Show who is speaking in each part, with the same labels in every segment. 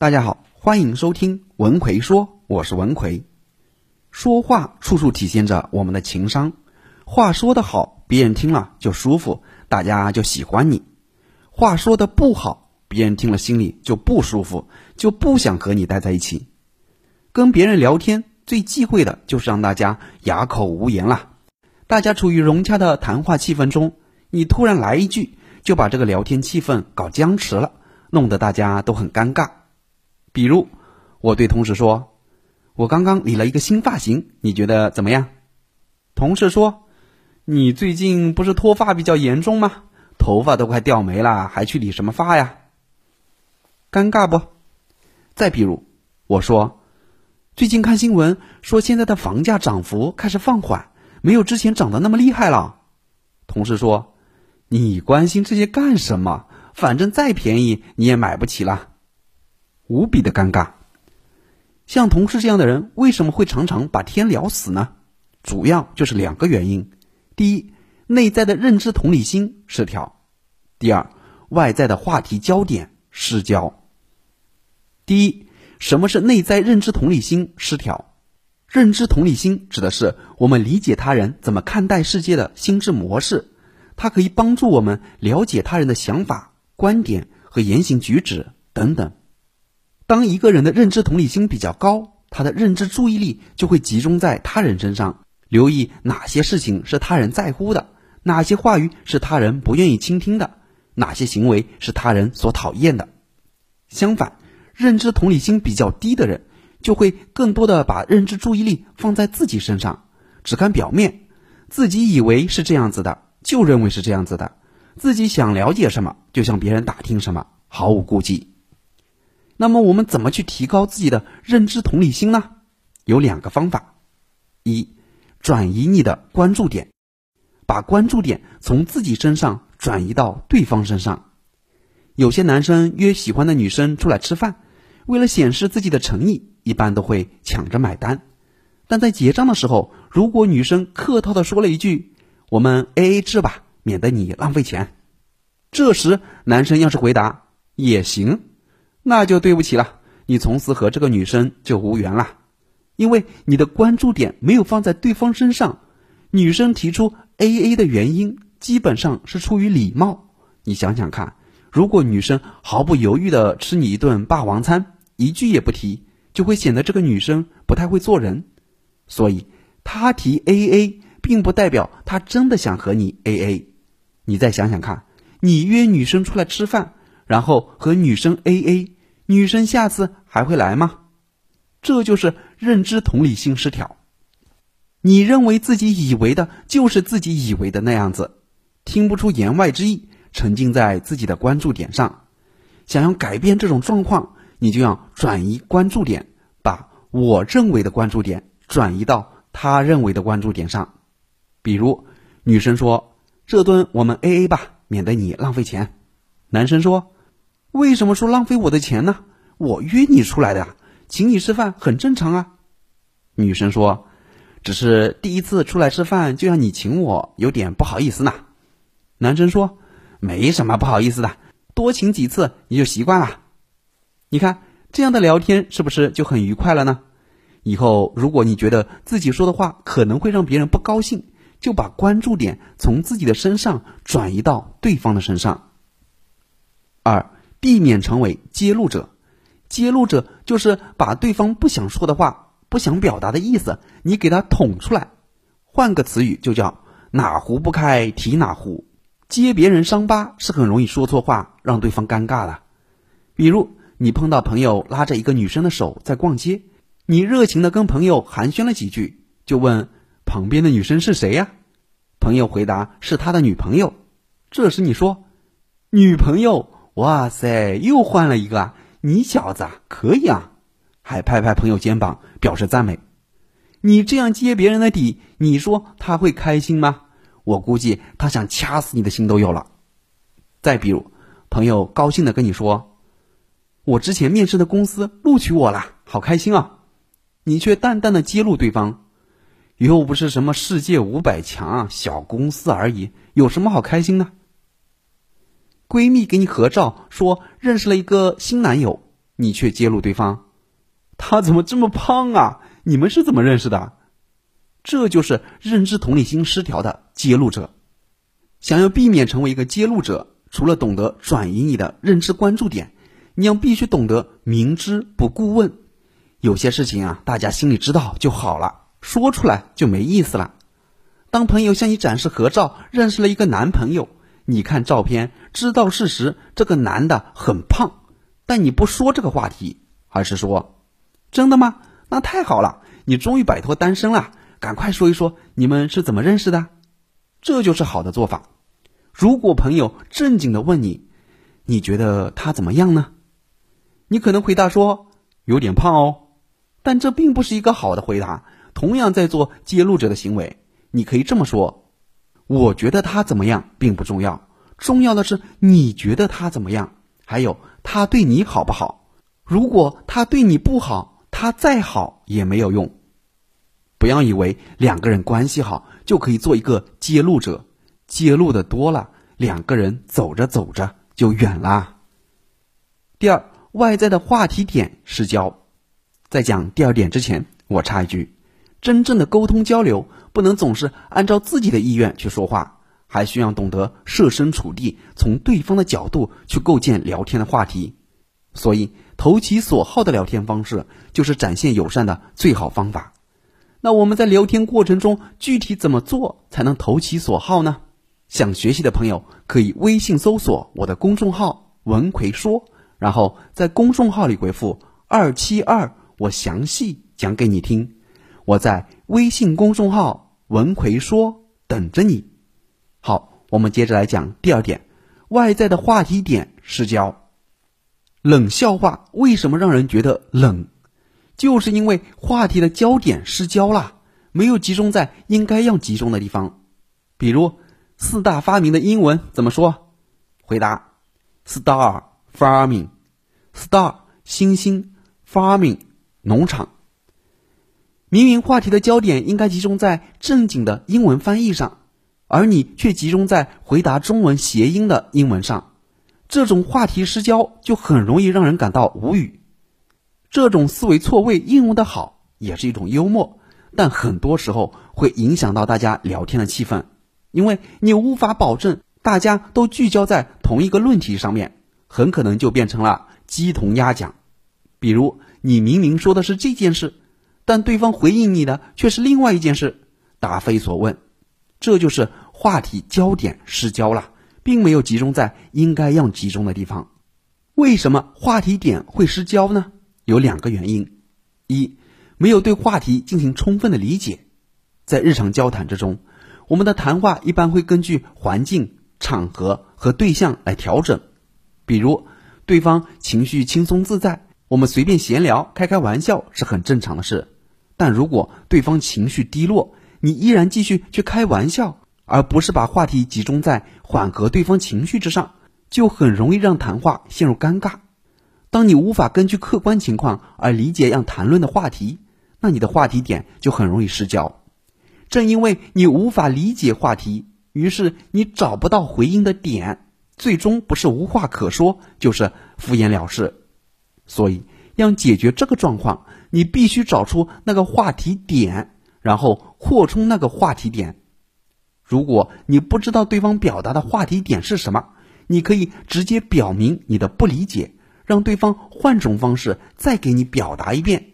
Speaker 1: 大家好，欢迎收听文奎说，我是文奎。说话处处体现着我们的情商，话说得好，别人听了就舒服，大家就喜欢你；话说的不好，别人听了心里就不舒服，就不想和你待在一起。跟别人聊天最忌讳的就是让大家哑口无言了。大家处于融洽的谈话气氛中，你突然来一句，就把这个聊天气氛搞僵持了，弄得大家都很尴尬。比如，我对同事说：“我刚刚理了一个新发型，你觉得怎么样？”同事说：“你最近不是脱发比较严重吗？头发都快掉没了，还去理什么发呀？”尴尬不？再比如，我说：“最近看新闻说现在的房价涨幅开始放缓，没有之前涨得那么厉害了。”同事说：“你关心这些干什么？反正再便宜你也买不起了。”无比的尴尬。像同事这样的人，为什么会常常把天聊死呢？主要就是两个原因：第一，内在的认知同理心失调；第二，外在的话题焦点失焦。第一，什么是内在认知同理心失调？认知同理心指的是我们理解他人怎么看待世界的心智模式，它可以帮助我们了解他人的想法、观点和言行举止等等。当一个人的认知同理心比较高，他的认知注意力就会集中在他人身上，留意哪些事情是他人在乎的，哪些话语是他人不愿意倾听的，哪些行为是他人所讨厌的。相反，认知同理心比较低的人，就会更多的把认知注意力放在自己身上，只看表面，自己以为是这样子的，就认为是这样子的，自己想了解什么就向别人打听什么，毫无顾忌。那么我们怎么去提高自己的认知同理心呢？有两个方法：一，转移你的关注点，把关注点从自己身上转移到对方身上。有些男生约喜欢的女生出来吃饭，为了显示自己的诚意，一般都会抢着买单。但在结账的时候，如果女生客套的说了一句“我们 A A 制吧，免得你浪费钱”，这时男生要是回答“也行”。那就对不起了，你从此和这个女生就无缘了，因为你的关注点没有放在对方身上。女生提出 A A 的原因，基本上是出于礼貌。你想想看，如果女生毫不犹豫的吃你一顿霸王餐，一句也不提，就会显得这个女生不太会做人。所以，她提 A A，并不代表她真的想和你 A A。你再想想看，你约女生出来吃饭。然后和女生 A A，女生下次还会来吗？这就是认知同理心失调。你认为自己以为的就是自己以为的那样子，听不出言外之意，沉浸在自己的关注点上。想要改变这种状况，你就要转移关注点，把我认为的关注点转移到他认为的关注点上。比如，女生说：“这顿我们 A A 吧，免得你浪费钱。”男生说。为什么说浪费我的钱呢？我约你出来的，请你吃饭很正常啊。女生说：“只是第一次出来吃饭就让你请我，有点不好意思呢。”男生说：“没什么不好意思的，多请几次你就习惯了。”你看这样的聊天是不是就很愉快了呢？以后如果你觉得自己说的话可能会让别人不高兴，就把关注点从自己的身上转移到对方的身上。二。避免成为揭露者，揭露者就是把对方不想说的话、不想表达的意思，你给他捅出来。换个词语就叫哪壶不开提哪壶。揭别人伤疤是很容易说错话，让对方尴尬的。比如你碰到朋友拉着一个女生的手在逛街，你热情的跟朋友寒暄了几句，就问旁边的女生是谁呀？朋友回答是他的女朋友。这时你说女朋友。哇塞，又换了一个！你小子可以啊，还拍拍朋友肩膀表示赞美。你这样揭别人的底，你说他会开心吗？我估计他想掐死你的心都有了。再比如，朋友高兴的跟你说：“我之前面试的公司录取我了，好开心啊！”你却淡淡的揭露对方：“又不是什么世界五百强，小公司而已，有什么好开心的？”闺蜜给你合照，说认识了一个新男友，你却揭露对方，他怎么这么胖啊？你们是怎么认识的？这就是认知同理心失调的揭露者。想要避免成为一个揭露者，除了懂得转移你的认知关注点，你要必须懂得明知不故问。有些事情啊，大家心里知道就好了，说出来就没意思了。当朋友向你展示合照，认识了一个男朋友，你看照片知道事实，这个男的很胖，但你不说这个话题，而是说：“真的吗？那太好了，你终于摆脱单身了。”赶快说一说你们是怎么认识的，这就是好的做法。如果朋友正经的问你，你觉得他怎么样呢？你可能回答说有点胖哦，但这并不是一个好的回答。同样在做揭露者的行为，你可以这么说：我觉得他怎么样并不重要，重要的是你觉得他怎么样，还有他对你好不好。如果他对你不好，他再好也没有用。不要以为两个人关系好就可以做一个揭露者，揭露的多了，两个人走着走着就远啦。第二，外在的话题点失焦。在讲第二点之前，我插一句：真正的沟通交流不能总是按照自己的意愿去说话，还需要懂得设身处地，从对方的角度去构建聊天的话题。所以，投其所好的聊天方式就是展现友善的最好方法。那我们在聊天过程中具体怎么做才能投其所好呢？想学习的朋友可以微信搜索我的公众号“文奎说”，然后在公众号里回复“二七二”，我详细讲给你听。我在微信公众号“文奎说”等着你。好，我们接着来讲第二点：外在的话题点失焦。冷笑话为什么让人觉得冷？就是因为话题的焦点失焦了，没有集中在应该要集中的地方。比如四大发明的英文怎么说？回答：star farming，star 星星，farming 农场。明明话题的焦点应该集中在正经的英文翻译上，而你却集中在回答中文谐音的英文上，这种话题失焦就很容易让人感到无语。这种思维错位应用的好，也是一种幽默，但很多时候会影响到大家聊天的气氛，因为你无法保证大家都聚焦在同一个论题上面，很可能就变成了鸡同鸭讲。比如你明明说的是这件事，但对方回应你的却是另外一件事，答非所问，这就是话题焦点失焦了，并没有集中在应该要集中的地方。为什么话题点会失焦呢？有两个原因：一，没有对话题进行充分的理解。在日常交谈之中，我们的谈话一般会根据环境、场合和对象来调整。比如，对方情绪轻松自在，我们随便闲聊、开开玩笑是很正常的事。但如果对方情绪低落，你依然继续去开玩笑，而不是把话题集中在缓和对方情绪之上，就很容易让谈话陷入尴尬。当你无法根据客观情况而理解要谈论的话题，那你的话题点就很容易失焦。正因为你无法理解话题，于是你找不到回应的点，最终不是无话可说，就是敷衍了事。所以要解决这个状况，你必须找出那个话题点，然后扩充那个话题点。如果你不知道对方表达的话题点是什么，你可以直接表明你的不理解。让对方换种方式再给你表达一遍。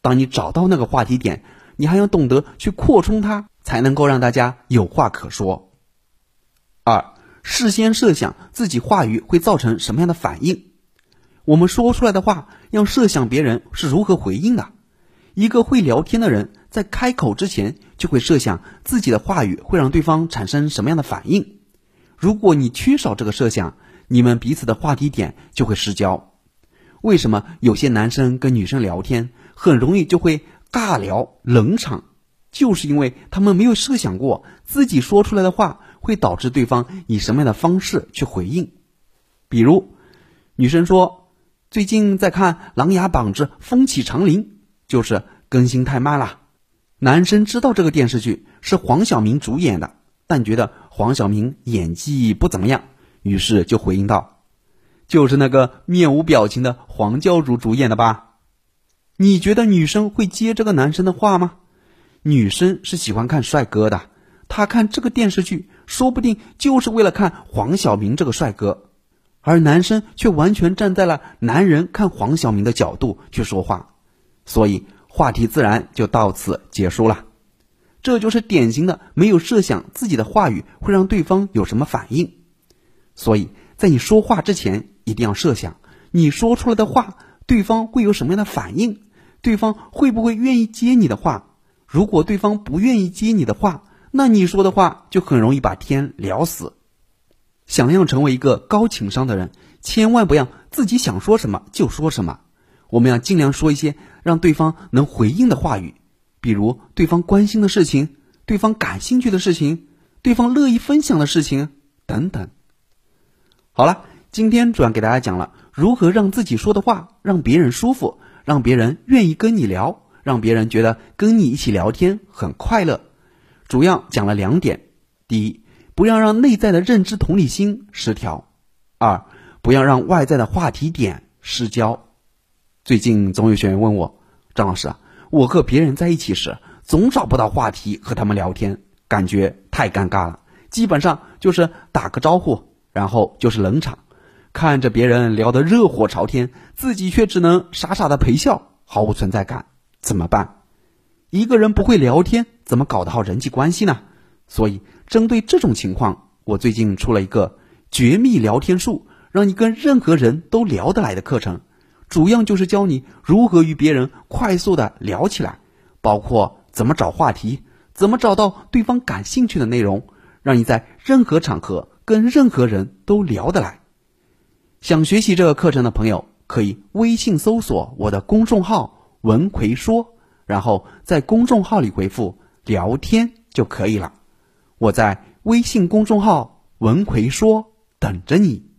Speaker 1: 当你找到那个话题点，你还要懂得去扩充它，才能够让大家有话可说。二，事先设想自己话语会造成什么样的反应。我们说出来的话要设想别人是如何回应的。一个会聊天的人在开口之前就会设想自己的话语会让对方产生什么样的反应。如果你缺少这个设想，你们彼此的话题点就会失焦。为什么有些男生跟女生聊天很容易就会尬聊冷场？就是因为他们没有设想过自己说出来的话会导致对方以什么样的方式去回应。比如，女生说最近在看《琅琊榜之风起长林》，就是更新太慢了。男生知道这个电视剧是黄晓明主演的，但觉得黄晓明演技不怎么样。于是就回应道：“就是那个面无表情的黄教主主演的吧？你觉得女生会接这个男生的话吗？女生是喜欢看帅哥的，她看这个电视剧，说不定就是为了看黄晓明这个帅哥，而男生却完全站在了男人看黄晓明的角度去说话，所以话题自然就到此结束了。这就是典型的没有设想自己的话语会让对方有什么反应，所以在你说话之前，一定要设想你说出来的话，对方会有什么样的反应，对方会不会愿意接你的话？如果对方不愿意接你的话，那你说的话就很容易把天聊死。想要成为一个高情商的人，千万不要自己想说什么就说什么，我们要尽量说一些让对方能回应的话语。比如对方关心的事情，对方感兴趣的事情，对方乐意分享的事情等等。好了，今天主要给大家讲了如何让自己说的话让别人舒服，让别人愿意跟你聊，让别人觉得跟你一起聊天很快乐。主要讲了两点：第一，不要让内在的认知同理心失调；二，不要让外在的话题点失焦。最近总有学员问我，张老师啊。我和别人在一起时，总找不到话题和他们聊天，感觉太尴尬了。基本上就是打个招呼，然后就是冷场，看着别人聊得热火朝天，自己却只能傻傻的陪笑，毫无存在感，怎么办？一个人不会聊天，怎么搞得好人际关系呢？所以，针对这种情况，我最近出了一个绝密聊天术，让你跟任何人都聊得来的课程。主要就是教你如何与别人快速的聊起来，包括怎么找话题，怎么找到对方感兴趣的内容，让你在任何场合跟任何人都聊得来。想学习这个课程的朋友，可以微信搜索我的公众号“文奎说”，然后在公众号里回复“聊天”就可以了。我在微信公众号“文奎说”等着你。